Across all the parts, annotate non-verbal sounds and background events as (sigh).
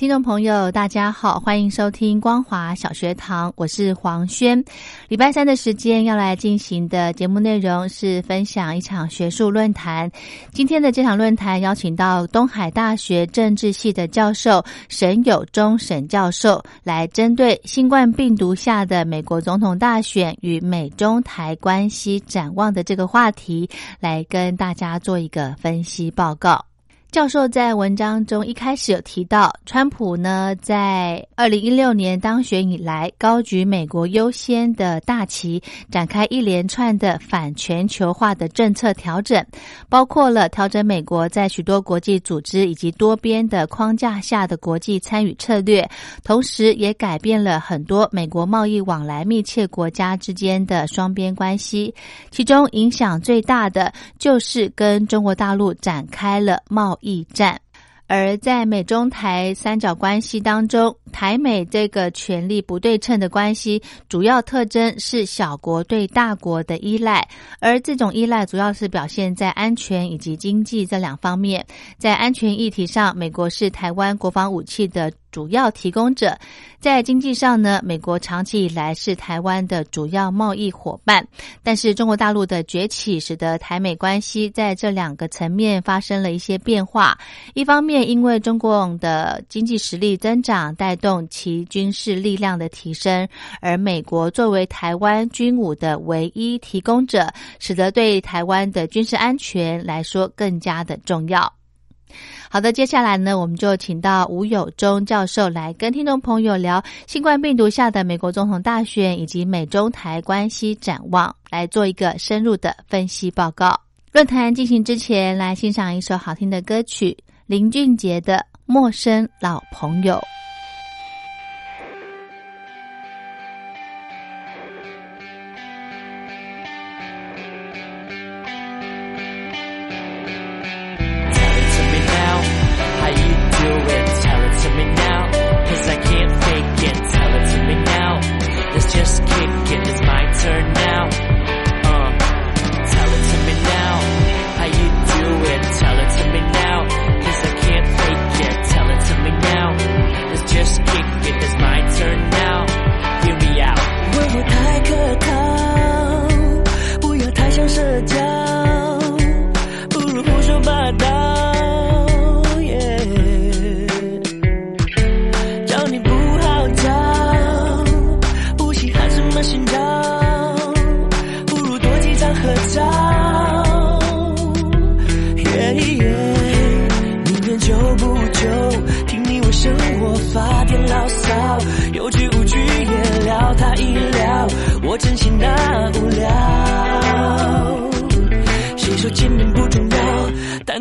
听众朋友，大家好，欢迎收听光华小学堂，我是黄轩。礼拜三的时间要来进行的节目内容是分享一场学术论坛。今天的这场论坛邀请到东海大学政治系的教授沈友忠沈教授，来针对新冠病毒下的美国总统大选与美中台关系展望的这个话题，来跟大家做一个分析报告。教授在文章中一开始有提到，川普呢在二零一六年当选以来，高举美国优先的大旗，展开一连串的反全球化的政策调整，包括了调整美国在许多国际组织以及多边的框架下的国际参与策略，同时也改变了很多美国贸易往来密切国家之间的双边关系，其中影响最大的就是跟中国大陆展开了贸。驿站，而在美中台三角关系当中，台美这个权力不对称的关系，主要特征是小国对大国的依赖，而这种依赖主要是表现在安全以及经济这两方面。在安全议题上，美国是台湾国防武器的。主要提供者，在经济上呢，美国长期以来是台湾的主要贸易伙伴。但是中国大陆的崛起，使得台美关系在这两个层面发生了一些变化。一方面，因为中共的经济实力增长，带动其军事力量的提升，而美国作为台湾军武的唯一提供者，使得对台湾的军事安全来说更加的重要。好的，接下来呢，我们就请到吴友忠教授来跟听众朋友聊新冠病毒下的美国总统大选以及美中台关系展望，来做一个深入的分析报告。论坛进行之前，来欣赏一首好听的歌曲，林俊杰的《陌生老朋友》。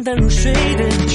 淡如水的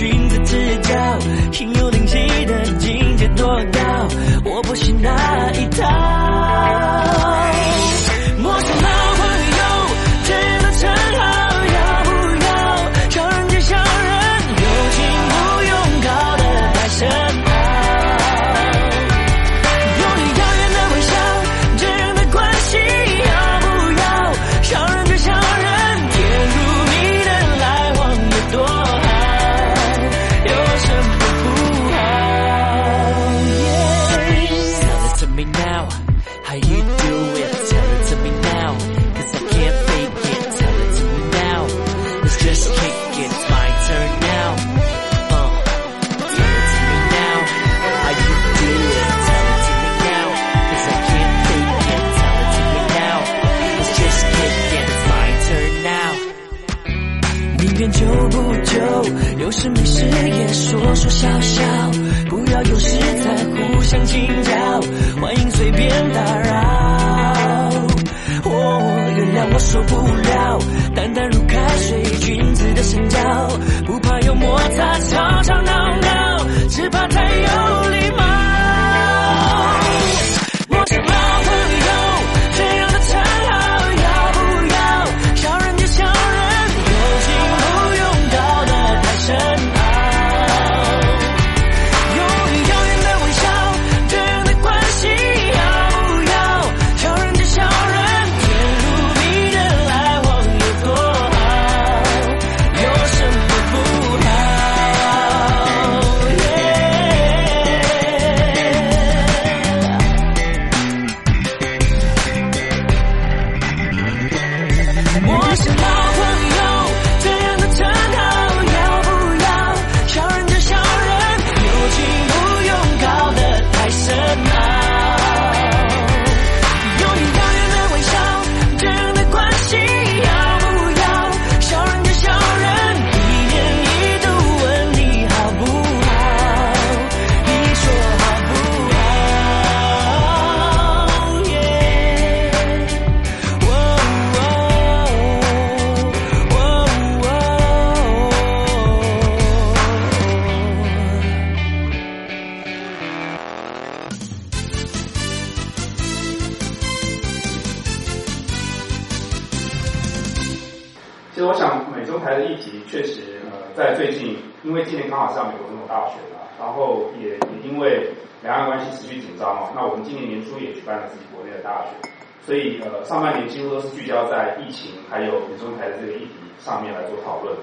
在最近，因为今年刚好是要美国总统大选啊，然后也也因为两岸关系持续紧张嘛，那我们今年年初也举办了自己国内的大选，所以呃上半年几乎都是聚焦在疫情还有美中台的这个议题上面来做讨论。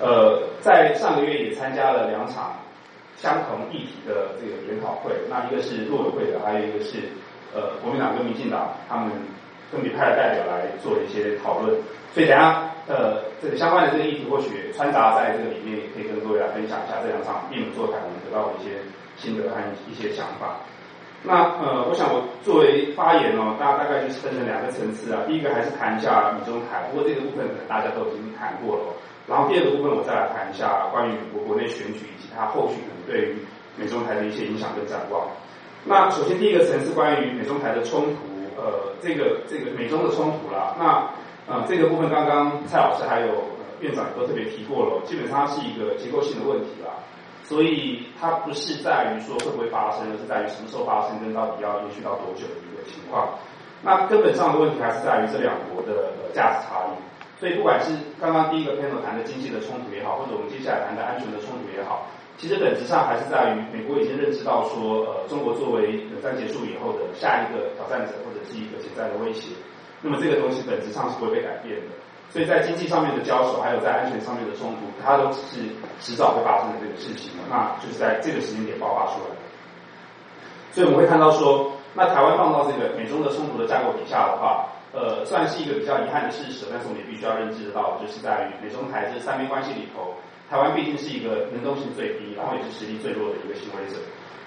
呃，在上个月也参加了两场相同议题的这个研讨会，那一个是陆委会的，还有一个是呃国民党跟民进党他们分别派了代表来做一些讨论。所以等下呃这个相关的这个议题，或许穿插在这个里面，也可以跟各位来分享一下这两场闭门座谈我们得到的一些心得和一些想法。那呃，我想我作为发言哦，大大概就是分成两个层次啊。第一个还是谈一下美中台，不过这个部分可能大家都已经谈过了。然后第二个部分，我再来谈一下关于美国国内选举以及它后续可能对于美中台的一些影响跟展望。那首先第一个层次关于美中台的冲突，呃，这个这个美中的冲突啦，那呃这个部分刚刚蔡老师还有、院长都特别提过了，基本上是一个结构性的问题啦。所以它不是在于说会不会发生，而是在于什么时候发生，跟到底要延续到多久的一个情况。那根本上的问题还是在于这两国的呃价值差异。所以不管是刚刚第一个 panel 谈的经济的冲突也好，或者我们接下来谈的安全的冲突也好，其实本质上还是在于美国已经认知到说，呃，中国作为冷战结束以后的下一个挑战者或者是一个潜在的威胁，那么这个东西本质上是不会被改变的。所以在经济上面的交手，还有在安全上面的冲突，它都只是迟早会发生的这个事情，那就是在这个时间点爆发出来的。所以我们会看到说，那台湾放到这个美中的冲突的架构底下的话，呃，算是一个比较遗憾的事实，但是我们也必须要认知得到，就是在于美中台这三边关系里头，台湾毕竟是一个能动性最低，然后也是实力最弱的一个行为者，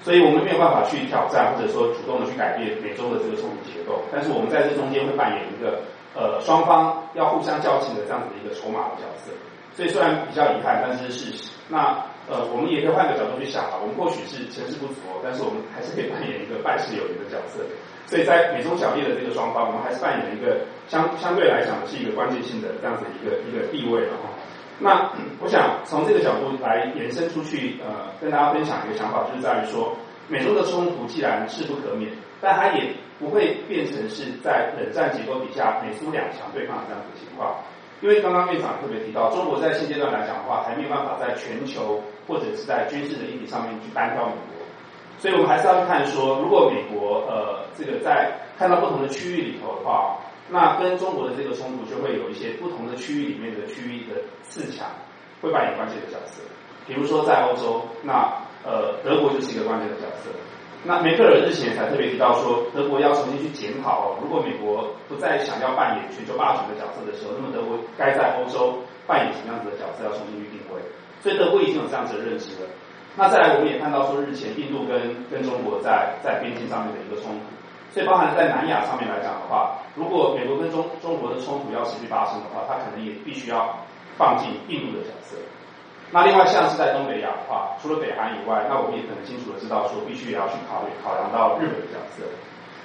所以我们没有办法去挑战或者说主动的去改变美中的这个冲突结构，但是我们在这中间会扮演一个呃双方要互相较劲的这样子的一个筹码的角色，所以虽然比较遗憾，但是是事实。那呃，我们也可以换个角度去想啊，我们或许是成事不足，但是我们还是可以扮演一个败事有余的角色。所以在美中角力的这个双方，我们还是扮演一个相相对来讲是一个关键性的这样子一个一个地位了哈。那我想从这个角度来延伸出去，呃，跟大家分享一个想法，就是在于说，美中的冲突既然势不可免，但它也不会变成是在冷战结构底下美苏两强对抗的这样子的情况。因为刚刚院长特别提到，中国在现阶段来讲的话，还没有办法在全球或者是在军事的议题上面去单挑美国，所以我们还是要去看说，如果美国呃这个在看到不同的区域里头的话，那跟中国的这个冲突就会有一些不同的区域里面的区域的次强会扮演关键的角色，比如说在欧洲，那呃德国就是一个关键的角色。那梅克尔日前才特别提到说，德国要重新去检讨哦，如果美国不再想要扮演全球霸权的角色的时候，那么德国该在欧洲扮演什么样子的角色，要重新去定位。所以德国已经有这样子的认知了。那再来，我们也看到说，日前印度跟跟中国在在边境上面的一个冲突，所以包含在南亚上面来讲的话，如果美国跟中中国的冲突要持续发生的话，它可能也必须要放进印度的角色。那另外像是在东北亚的话，除了北韩以外，那我们也很清楚的知道说，必须也要去考虑考量到日本的角色。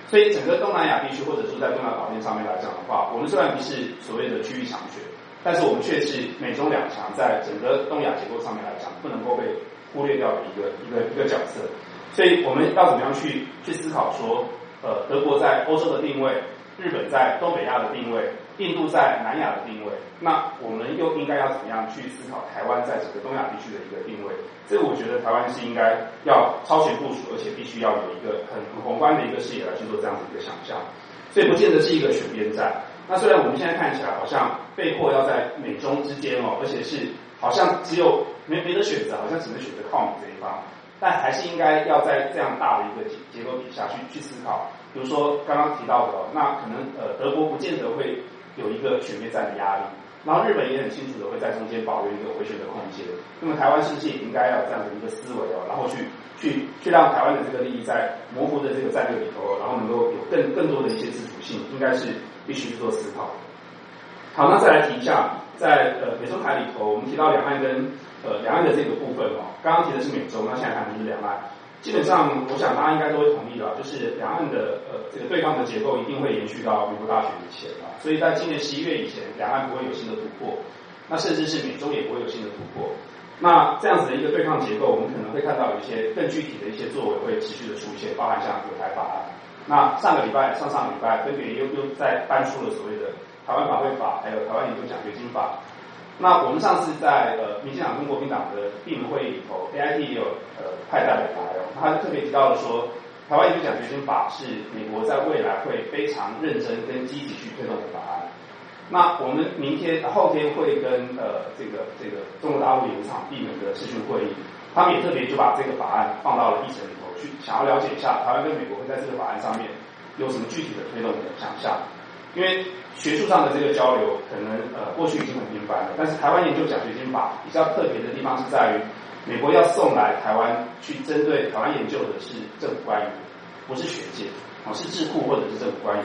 所以整个东南亚地区或者说在东南亚岛链上面来讲的话，我们虽然不是所谓的区域强权，但是我们却是美中两强在整个东亚结构上面来讲不能够被忽略掉的一个一个一个角色。所以我们要怎么样去去思考说，呃，德国在欧洲的定位，日本在东北亚的定位，印度在南亚的定位，那我们又应该要怎么样去思考台湾在整个东亚地区的一个定位？这个我觉得台湾是应该要超前部署，而且必须要有一个很很宏观的一个视野来去做这样子一个想象。所以不见得是一个选边站。那虽然我们现在看起来好像被迫要在美中之间哦，而且是好像只有没没得选择，好像只能选择靠你这一方。但还是应该要在这样大的一个结结构底下去去思考，比如说刚刚提到的，那可能呃德国不见得会有一个全面战的压力，然后日本也很清楚的会在中间保留一个回旋的空间。那么台湾是不是也应该要有这样的一个思维哦，然后去去去让台湾的这个利益在模糊的这个战略里头，然后能够有更更多的一些自主性，应该是必须去做思考。好，那再来提一下，在呃美中台里头，我们提到两岸跟呃，两岸的这个部分哦，刚刚提的是美洲，那现在谈的是两岸。基本上，我想大家应该都会同意的，就是两岸的呃这个对抗的结构一定会延续到美国大选以前啊。所以在今年十一月以前，两岸不会有新的突破，那甚至是美洲也不会有新的突破。那这样子的一个对抗结构，我们可能会看到有一些更具体的一些作为会持续的出现，包含像有台法案。那上个礼拜、上上个礼拜分别又又在搬出了所谓的台湾法会法，还有台湾研究奖学金法。那我们上次在呃民进党跟国民党的闭门会议里头，A I T 也有呃派代表来哦，他特别提到了说，台湾研究奖学金法是美国在未来会非常认真跟积极去推动的法案。那我们明天、后天会跟呃这个这个中国大陆有一场闭门的视讯会议，他们也特别就把这个法案放到了议程里头去，想要了解一下台湾跟美国会在这个法案上面有什么具体的推动的想象。因为学术上的这个交流，可能呃过去已经很频繁了，但是台湾研究奖学金法比较特别的地方是在于，美国要送来台湾去针对台湾研究的是政府官员，不是学界，哦是智库或者是政府官员，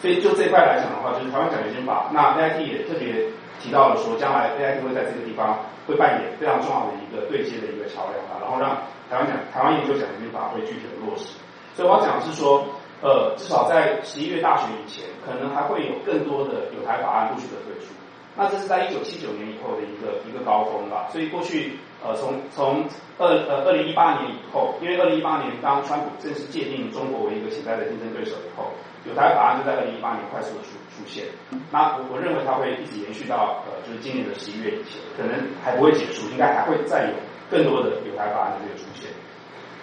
所以就这块来讲的话，就是台湾奖学金法，那 A I T 也特别提到了说，将来 A I T 会在这个地方会扮演非常重要的一个对接的一个桥梁啊，然后让台湾奖台湾研究奖学金法会具体的落实，所以我要讲是说。呃，至少在十一月大选以前，可能还会有更多的有台法案陆续的推出。那这是在一九七九年以后的一个一个高峰吧。所以过去呃，从从二呃二零一八年以后，因为二零一八年当川普正式界定中国为一个潜在的竞争对手以后，有台法案就在二零一八年快速的出出现。那我我认为它会一直延续到呃，就是今年的十一月以前，可能还不会结束，应该还会再有更多的有台法案的。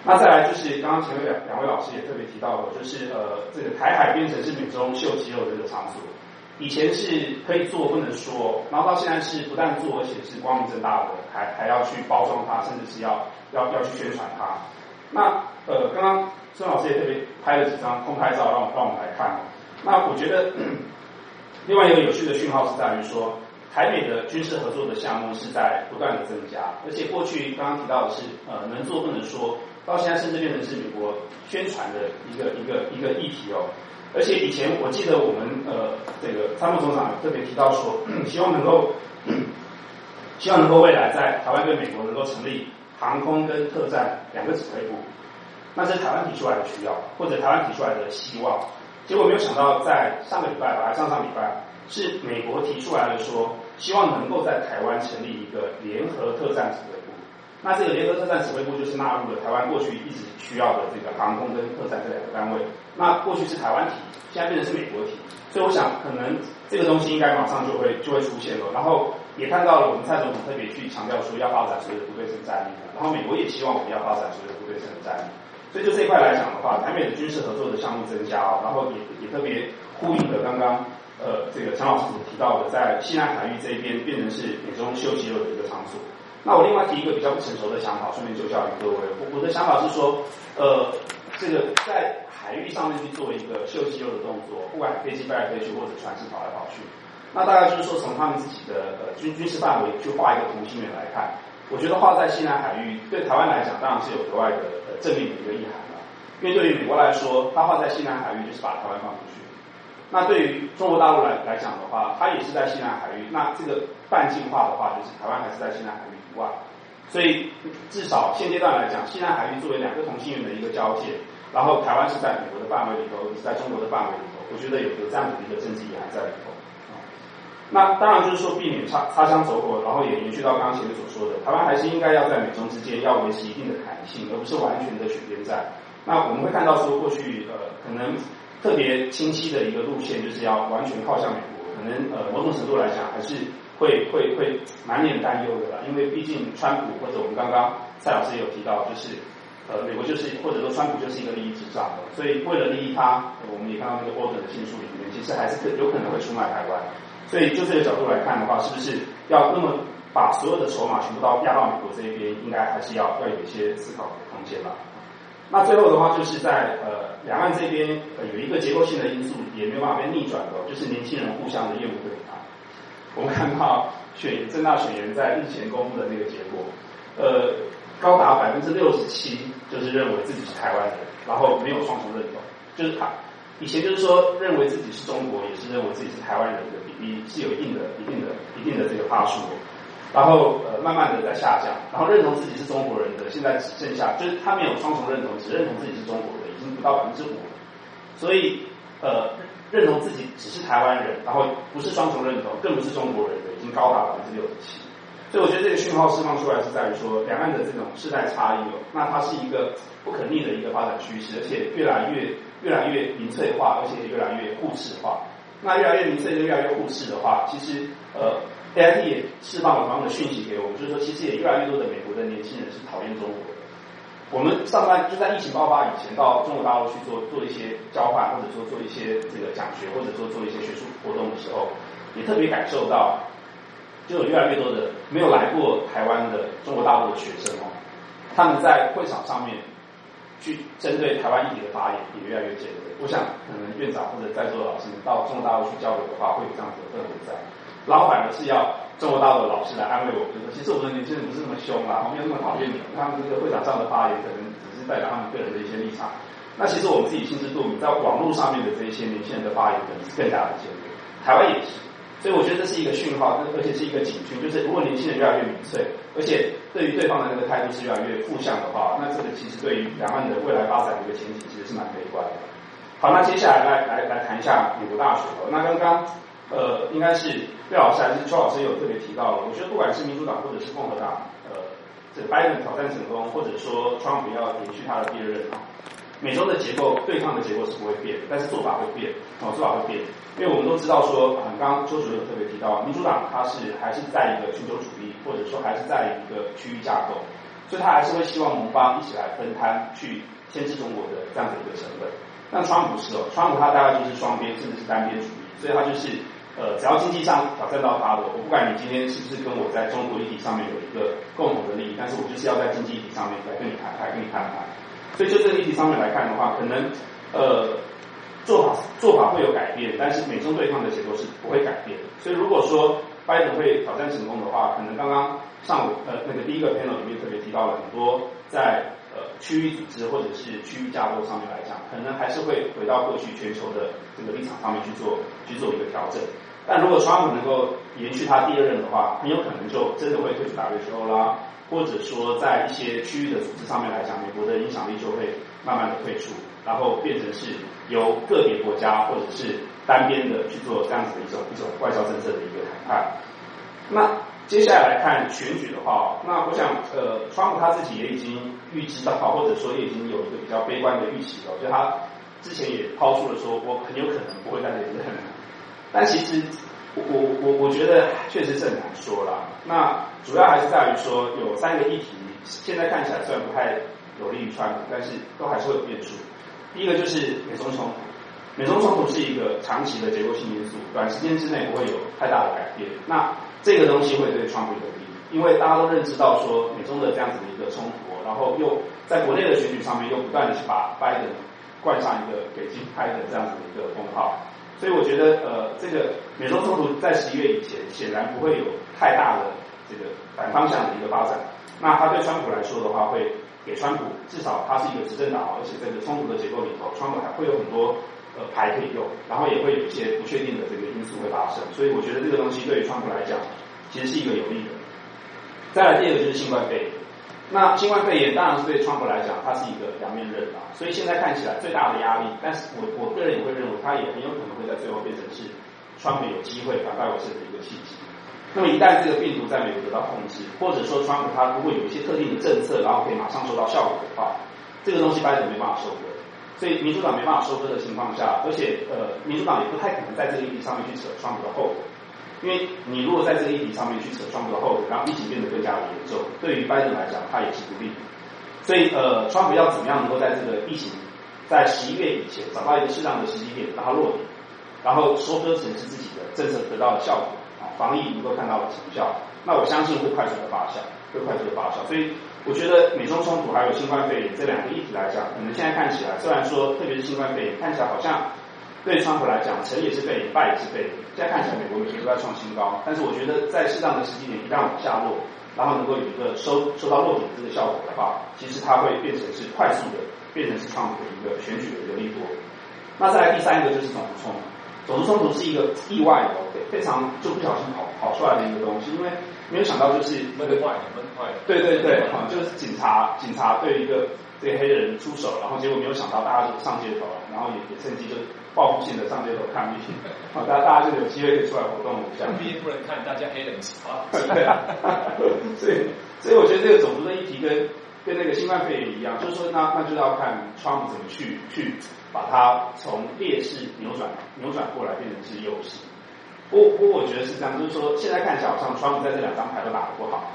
那再来就是刚刚前面两两位老师也特别提到的，就是呃这个台海变成是美中秀肌肉这个场所，以前是可以做不能说，然后到现在是不但做，而且是光明正大的，还还要去包装它，甚至是要要要去宣传它。那呃刚刚孙老师也特别拍了几张空拍照，让我让我们来看。那我觉得另外一个有趣的讯号是在于说，台美的军事合作的项目是在不断的增加，而且过去刚刚提到的是呃能做不能说。到现在甚至变成是美国宣传的一个一个一个议题哦，而且以前我记得我们呃这个参谋总长特别提到说，(clears throat) 希望能够 (clears throat) 希望能够未来在台湾跟美国能够成立航空跟特战两个指挥部，那是台湾提出来的需要或者台湾提出来的希望，结果没有想到在上个礼拜吧，上上礼拜是美国提出来了说，希望能够在台湾成立一个联合特战指挥部。那这个联合特战指挥部就是纳入了台湾过去一直需要的这个航空跟特战这两个单位。那过去是台湾体，现在变成是美国体，所以我想可能这个东西应该马上就会就会出现了。然后也看到了我们蔡总统特别去强调说要发展所谓的不对称战力，然后美国也希望我们要发展所谓的不对称战力。所以就这一块来讲的话，台美的军事合作的项目增加哦，然后也也特别呼应了刚刚呃这个陈老师所提到的，在西南海域这一边变成是美中休息肉的一个场所。那我另外提一个比较不成熟的想法，顺便就教育各位。我我的想法是说，呃，这个在海域上面去做一个秀肌肉的动作，不管飞机飞来飞去或者船只跑来跑去，那大概就是说从他们自己的呃军军事范围去画一个同心圆来看，我觉得画在西南海域对台湾来讲当然是有格外的呃正面的一个意涵了。因为对于美国来说，它画在西南海域就是把台湾放出去。那对于中国大陆来来讲的话，它也是在西南海域。那这个半径化的话，就是台湾还是在西南海域。外，所以至少现阶段来讲，西南海域作为两个同心圆的一个交界，然后台湾是在美国的范围里头，是在中国的范围里头，我觉得有有这样的一个政治意涵在里头。那当然就是说避免擦擦枪走火，然后也延续到刚刚前面所说的，台湾还是应该要在美中之间要维持一定的弹性，而不是完全的选边站。那我们会看到说，过去呃可能特别清晰的一个路线，就是要完全靠向美国，可能呃某种程度来讲，还是会会会满脸担忧的啦。因为毕竟川普或者我们刚刚蔡老师也有提到，就是呃美国就是或者说川普就是一个利益至上的，所以为了利益他，我们也看到那个 order 的信书里面，其实还是可有可能会出卖台湾。所以就这个角度来看的话，是不是要那么把所有的筹码全部都压到美国这一边，应该还是要要有一些思考的空间吧。那最后的话，就是在呃两岸这边呃有一个结构性的因素也没有办法被逆转的，就是年轻人互相的厌恶对抗。我们看到选正大选研在日前公布的那个结果，呃高达百分之六十七就是认为自己是台湾人，然后没有双重认同，就是他以前就是说认为自己是中国，也是认为自己是台湾人的比例是有一定的、一定的、一定的这个趴数。然后呃，慢慢的在下降，然后认同自己是中国人的，现在只剩下就是他没有双重认同，只认同自己是中国人，已经不到百分之五。所以呃，认同自己只是台湾人，然后不是双重认同，更不是中国人的，已经高达百分之六十七。所以我觉得这个讯号释放出来是在于说，两岸的这种世代差异哦，那它是一个不可逆的一个发展趋势，而且越来越越来越民粹化，而且越来越互斥化。那越来越民粹跟越来越互斥的话，其实呃。A I T 也释放了同样的讯息给我们，就是说，其实也越来越多的美国的年轻人是讨厌中国。我们上班就在疫情爆发以前，到中国大陆去做做一些交换，或者说做一些这个讲学，或者说做一些学术活动的时候，也特别感受到，就有越来越多的没有来过台湾的中国大陆的学生哦，他们在会场上面去针对台湾议题的发言也越来越尖锐。我想，可能院长或者在座的老师们到中国大陆去交流的话，会有这样子的氛围在。老板呢是要这么大的老师来安慰我，就说其实我们年轻人不是那么凶啦，我没有那么讨厌你。他们这个会场上的发言可能只是代表他们个人的一些立场。那其实我们自己心知肚明，在网络上面的这一些年轻人的发言可能是更加的尖锐。台湾也是，所以我觉得这是一个讯号，而且是一个警讯，就是如果年轻人越来越民粹，而且对于对方的那个态度是越来越负向的话，那这个其实对于两岸的未来发展的一个前景其实是蛮悲观的。好，那接下来来来来谈一下美国大学。那刚刚。呃，应该是廖老师还是邱老师有特别提到的。我觉得不管是民主党或者是共和党，呃，这拜登挑战成功，或者说川普要延续他的第二任啊，美洲的结构对抗的结构是不会变，但是做法会变，哦，做法会变。因为我们都知道说，嗯，刚刚邱主任有特别提到，民主党它是还是在一个全球主义，或者说还是在一个区域架构，所以他还是会希望盟邦一起来分摊去牵制中国的这样的一个成本。但川普是哦，川普他大概就是双边甚至是单边主义，所以他就是。呃，只要经济上挑战到他的，我不管你今天是不是跟我在中国议题上面有一个共同的利益，但是我就是要在经济议题上面来跟你谈，来跟你谈判。所以就这个议题上面来看的话，可能呃做法做法会有改变，但是美中对抗的结构是不会改变。所以如果说拜登会挑战成功的话，可能刚刚上午呃那个第一个 panel 里面特别提到了很多在呃区域组织或者是区域架构上面来讲，可能还是会回到过去全球的这个立场上面去做去做一个调整。但如果川普能够延续他第二任的话，很有可能就真的会退出 WTO 啦，或者说在一些区域的组织上面来讲，美国的影响力就会慢慢的退出，然后变成是由个别国家或者是单边的去做这样子的一种一种外交政策的一个谈判。那接下来来看选举的话，那我想呃，川普他自己也已经预知到，或者说也已经有一个比较悲观的预期了，就他之前也抛出了说，我很有可能不会再连任。但其实，我我我觉得确实是很难说啦。那主要还是在于说，有三个议题，现在看起来虽然不太有利于川普，但是都还是会有变数。第一个就是美中冲突，美中冲突是一个长期的结构性因素，短时间之内不会有太大的改变。那这个东西会对川普有利，因为大家都认知到说，美中的这样子的一个冲突，然后又在国内的选举上面又不断的去把拜登冠上一个北京拍的这样子的一个封号。所以我觉得，呃，这个美中冲突在十一月以前显然不会有太大的这个反方向的一个发展。那他对川普来说的话，会给川普至少他是一个执政党，而且这个冲突的结构里头，川普还会有很多呃牌可以用，然后也会有一些不确定的这个因素会发生。所以我觉得这个东西对于川普来讲，其实是一个有利的。再来第二个就是新冠肺炎，那新冠肺炎当然是对川普来讲，它是一个两面刃啊，所以现在看起来最大的压力，但是我我个人也会认为，它也很有可能会在最后变成是川普有机会反败为胜的一个契机。那么一旦这个病毒在美国得到控制，或者说川普他如果有一些特定的政策，然后可以马上收到效果的话，这个东西拜登没办法收割，所以民主党没办法收割的情况下，而且呃民主党也不太可能在这个议题上面去扯川普的后腿，因为你如果在这个议题上面去扯川普的后腿，然后疫情变得更加的严重，对于拜登来讲，他也是不利的。所以呃，川普要怎么样能够在这个疫情在十一月以前找到一个适当的时机点让它落地，然后收割成是自己的政策得到的效果。啊防疫能够看到的成效，那我相信会快速的发酵，会快速的发酵。所以我觉得美中冲突还有新冠肺炎这两个议题来讲，可能现在看起来，虽然说特别是新冠肺炎看起来好像对川普来讲成也是倍，败也是肺炎。现在看起来美国每天都在创新高，但是我觉得在适当的时机点一旦往下落，然后能够有一个收收到落点这个效果的话，其实它会变成是快速的变成是川普的一个选举的一个利多。那再来第三个就是种族冲突。种族冲突是一个意外的，非常就不小心跑跑出来的一个东西，因为没有想到就是那个坏，闷坏。对对对，啊，就是警察警察对一个对黑人出手，然后结果没有想到大家就上街头了，然后也也趁机就报复性的上街头抗议，啊，大家大家就有机会可以出来活动一下。毕竟不能看大家黑人死啊。对啊，所以所以我觉得这个种族的议题跟跟那个新冠肺炎一样，就是说那那就要看川普怎么去去。把它从劣势扭转扭转过来，变成是优势。不不过我觉得是这样，就是说现在看起来好像川普在这两张牌都打得不好，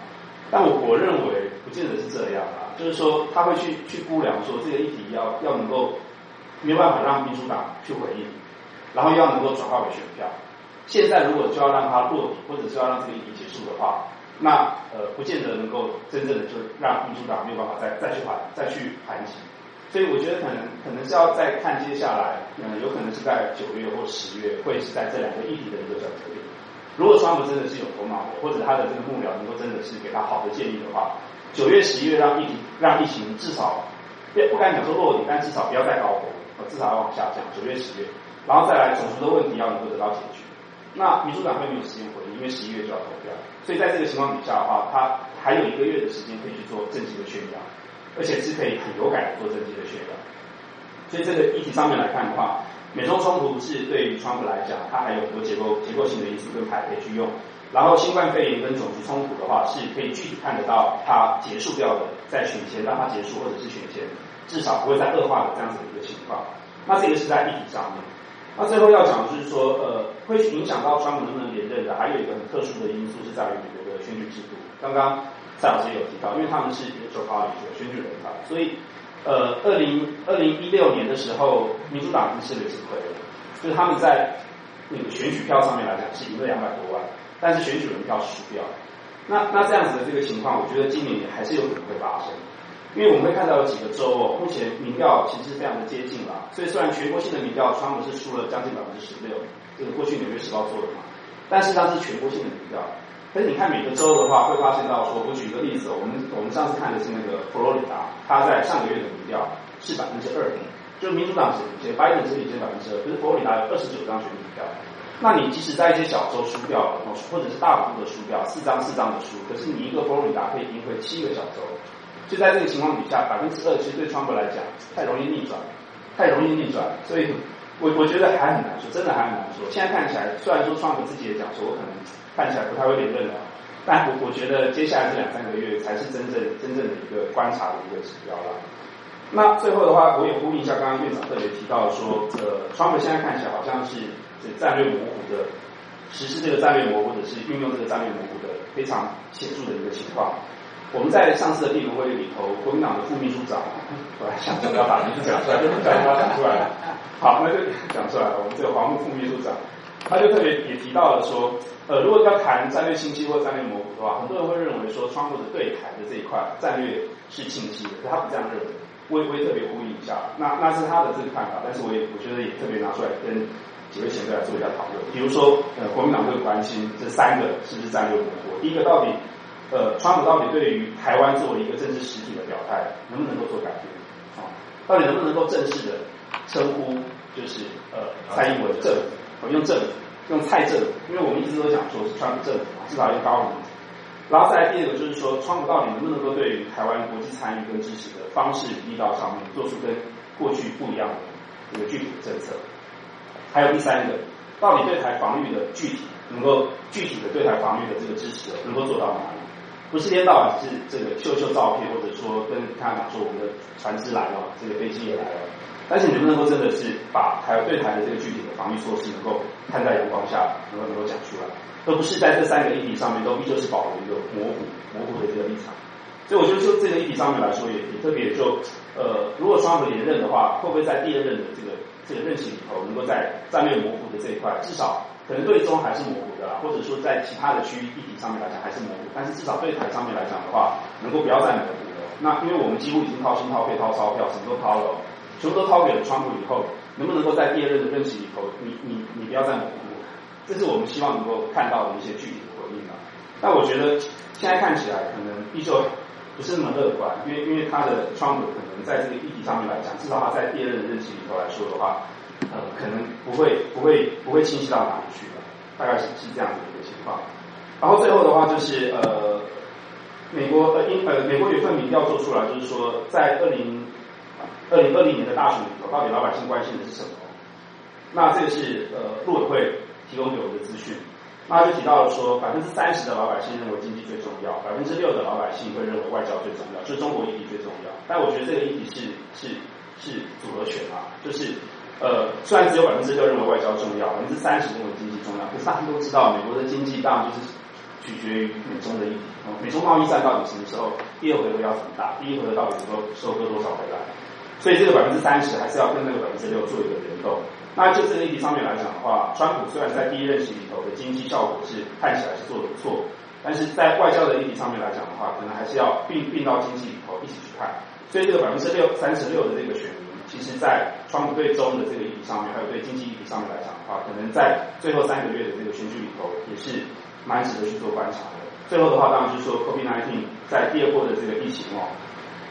但我我认为不见得是这样啊。就是说他会去去估量说这个议题要要能够没有办法让民主党去回应，然后要能够转化为选票。现在如果就要让它落地，或者是要让这个议题结束的话，那呃不见得能够真正的就让民主党没有办法再再去盘再去盘击。所以我觉得可能可能是要再看接下来，嗯，有可能是在九月或十月，会是在这两个议题的一个转折点。如果川普真的是有头脑，或者他的这个幕僚能够真的是给他好的建议的话，九月、十一月让疫让疫情至少不不敢讲说落底，但至少不要再高峰，至少要往下降。九月、十月，然后再来种族的问题要能够得到解决。那民主党会没有时间回应，因为十一月就要投票，所以在这个情况底下的话，他还有一个月的时间可以去做政绩的宣扬。而且是可以很有感的做政绩的宣扬，所以这个议题上面来看的话，美中冲突是对于川普来讲，它还有很多结构结构性的因素跟牌可以去用。然后新冠肺炎跟种族冲突的话，是可以具体看得到它结束掉的，在选前让它结束，或者是选前至少不会再恶化的这样子情况。那这个是在议题上面。那最后要讲的就是说，呃，会影响到川普能不能连任的，还有一个很特殊的因素是在于美国的选举制度。刚刚。蔡老师有提到，因为他们是 electoral college 的选举人才，所以呃，二零二零一六年的时候，民主党已经失了几亏了，就是他们在那个选举票上面来讲是赢了两百多万，但是选举人票是输掉。那那这样子的这个情况，我觉得今年也还是有可能会发生，因为我们会看到有几个州哦，目前民调其实非常的接近了，所以虽然全国性的民调川普是输了将近百分之十六，这个过去纽约时报做的嘛，但是它是全国性的民调。可是你看每个州的话，会发现到说，我举一个例子，我们我们上次看的是那个佛罗里达，它在上个月的民调是百分之二点，就是民主党是领先，拜登是领先百分之二，可是佛罗里达有二十九张选民票。那你即使在一些小州输掉了，或者是大幅度的输掉，四张四张的输，可是你一个佛罗里达可以赢回七个小州，就在这个情况底下，百分之二其实对川普来讲太容易逆转，太容易逆转，所以我我觉得还很难说，真的还很难说。现在看起来，虽然说川普自己也讲说，我可能。看起来不太会连任了，但我我觉得接下来这两三个月才是真正真正的一个观察的一个指标了。那最后的话，我也呼应一下刚刚院长特别提到说，呃，川普现在看起来好像是这战略模糊的，实施这个战略模糊，或者是运用这个战略模糊的非常显著的一个情况。我们在上次的地轮会议里头，国民党的副秘书长，我来想着要把名字讲出来，就讲他讲出来了。好，那就讲出来了。我们这个黄木副秘书长，他就特别也提到了说。呃，如果要谈战略清晰或战略模糊的话，很多人会认为说，川普的对台的这一块战略是清晰的，可他不这样认为。我也我也特别呼应一下，那那是他的这个看法，但是我也我觉得也特别拿出来跟几位前辈来做一下讨论。比如说，呃，国民党会关心这三个是不是战略模糊？第一个，到底呃，川普到底对于台湾作为一个政治实体的表态，能不能够做改变？啊，到底能不能够正式的称呼就是呃蔡英文政府，用政府。用蔡政府，因为我们一直都讲说是川普政府，至少用高名。然后再来第二个就是说，川普到底能不能够对于台湾国际参与跟支持的方式力道上面做出跟过去不一样的这个具体的政策？还有第三个，到底对台防御的具体能够具体的对台防御的这个支持能够做到哪里？不是一天到晚是这个秀秀照片，或者说跟他讲说我们的船只来了，这个飞机也来了，但是你能不能够真的是把台对台的这个具体的防御措施能够看在阳光下，能够能够讲出来，而不是在这三个议题上面都依旧是保留一个模糊模糊的这个立场。所以我觉得说这个议题上面来说也也特别就呃，如果川普连任的话，会不会在第二任的这个这个任期里头，能够在战略模糊的这一块，至少可能对中还是模糊的啦，或者说在其他的区域议题上面来讲还是模糊，但是至少对台上面来讲的话，能够不要再模糊了。那因为我们几乎已经掏心掏肺掏钞票，什么都掏了，全部都掏给了川普以后，能不能够在第二任的任期里头，你你你不要再模糊，这是我们希望能够看到的一些具体的回应啊。但我觉得现在看起来可能依旧。不是那么乐观，因为因为他的川普可能在这个议题上面来讲，至少他在第二任的任期里头来说的话，呃，可能不会不会不会清晰到哪里去的，大概是是这样的一个情况。然后最后的话就是呃，美国呃英呃美国有一份民调做出来，就是说在二零二零二零年的大选里头，到底老百姓关心的是什么？那这个是呃陆委会提供给我们的资讯。那就提到了说，百分之三十的老百姓认为经济最重要，百分之六的老百姓会认为外交最重要，就是中国议题最重要。但我觉得这个议题是是是组合拳啊，就是呃，虽然只有百分之六认为外交重要，百分之三十认为经济重要，可是大家都知道，美国的经济当然就是取决于美中的议题。美中贸易战到底什么时候第二回合要怎么打？第一回合到底能够收割多少回来？所以这个百分之三十还是要跟那个百分之六做一个联动。那就这个议题上面来讲的话，川普虽然在第一任期里头的经济效果是看起来是做的不错，但是在外交的议题上面来讲的话，可能还是要并并到经济里头一起去看。所以这个百分之六三十六的这个选，其实在川普对中的这个议题上面，还有对经济议题上面来讲的话，可能在最后三个月的这个选举里头，也是蛮值得去做观察的。最后的话，当然就是说，COVID-19 在第二波的这个疫情哦，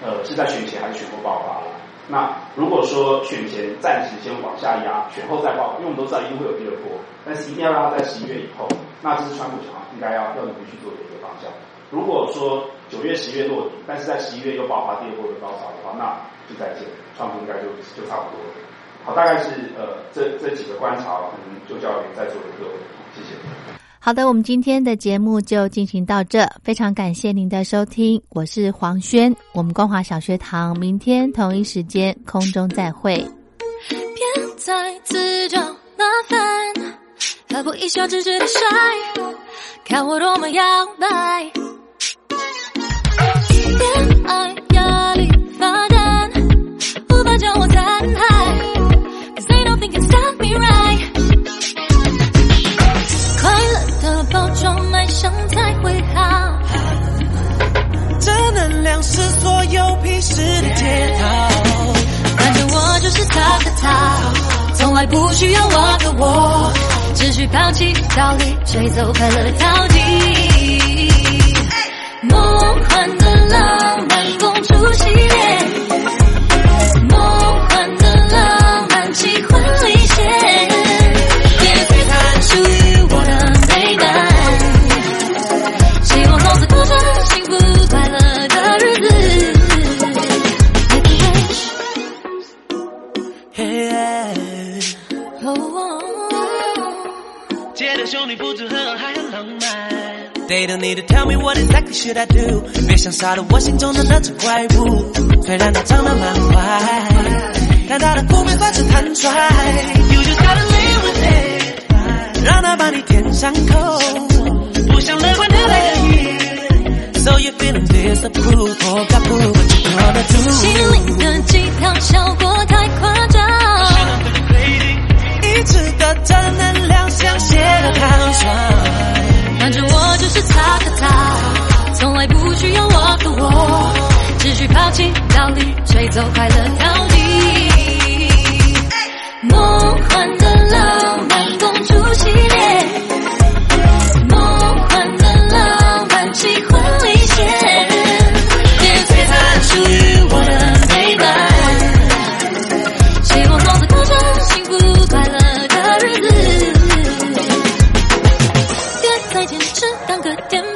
呃，是在选前还是选后爆发了？那如果说选前暂时先往下压，选后再爆，因为我们都知道一定会有第二波，但是一定要让它在十一月以后，那这是川普想应该要要努力去做的一个方向。如果说九月、十月落底，但是在十一月又爆发第二波的高潮的话，那就再见，川普应该就就差不多了。好，大概是呃这这几个观察，可能就交给在座的各位，谢谢。好的，我们今天的节目就进行到这，非常感谢您的收听，我是黄轩，我们光华小学堂明天同一时间空中再会。别再自找麻烦，何不一笑置之的帅？看我多么摇摆，恋爱压力发展，无法将我残害，Cause they don't think it's stop me right。快乐的包装卖相才会好，正能量是所有屁事的解套。反正我就是他的他，从来不需要我的我，只需抛弃道理，吹走快乐陶笛。梦 to tell me what exactly should I do，别想杀了我心中的那只怪物。虽然他长得蛮坏，但他的负面算是坦率。You just gotta live with it，让他把你填上口，不想乐观的来个 So you feeling disapprove or got prove what you gonna do？心灵的鸡汤效果太夸张，一直的正能量像写的糖霜。爱不需要我的，我只需抛弃道理，吹走快乐到底。梦幻的 love。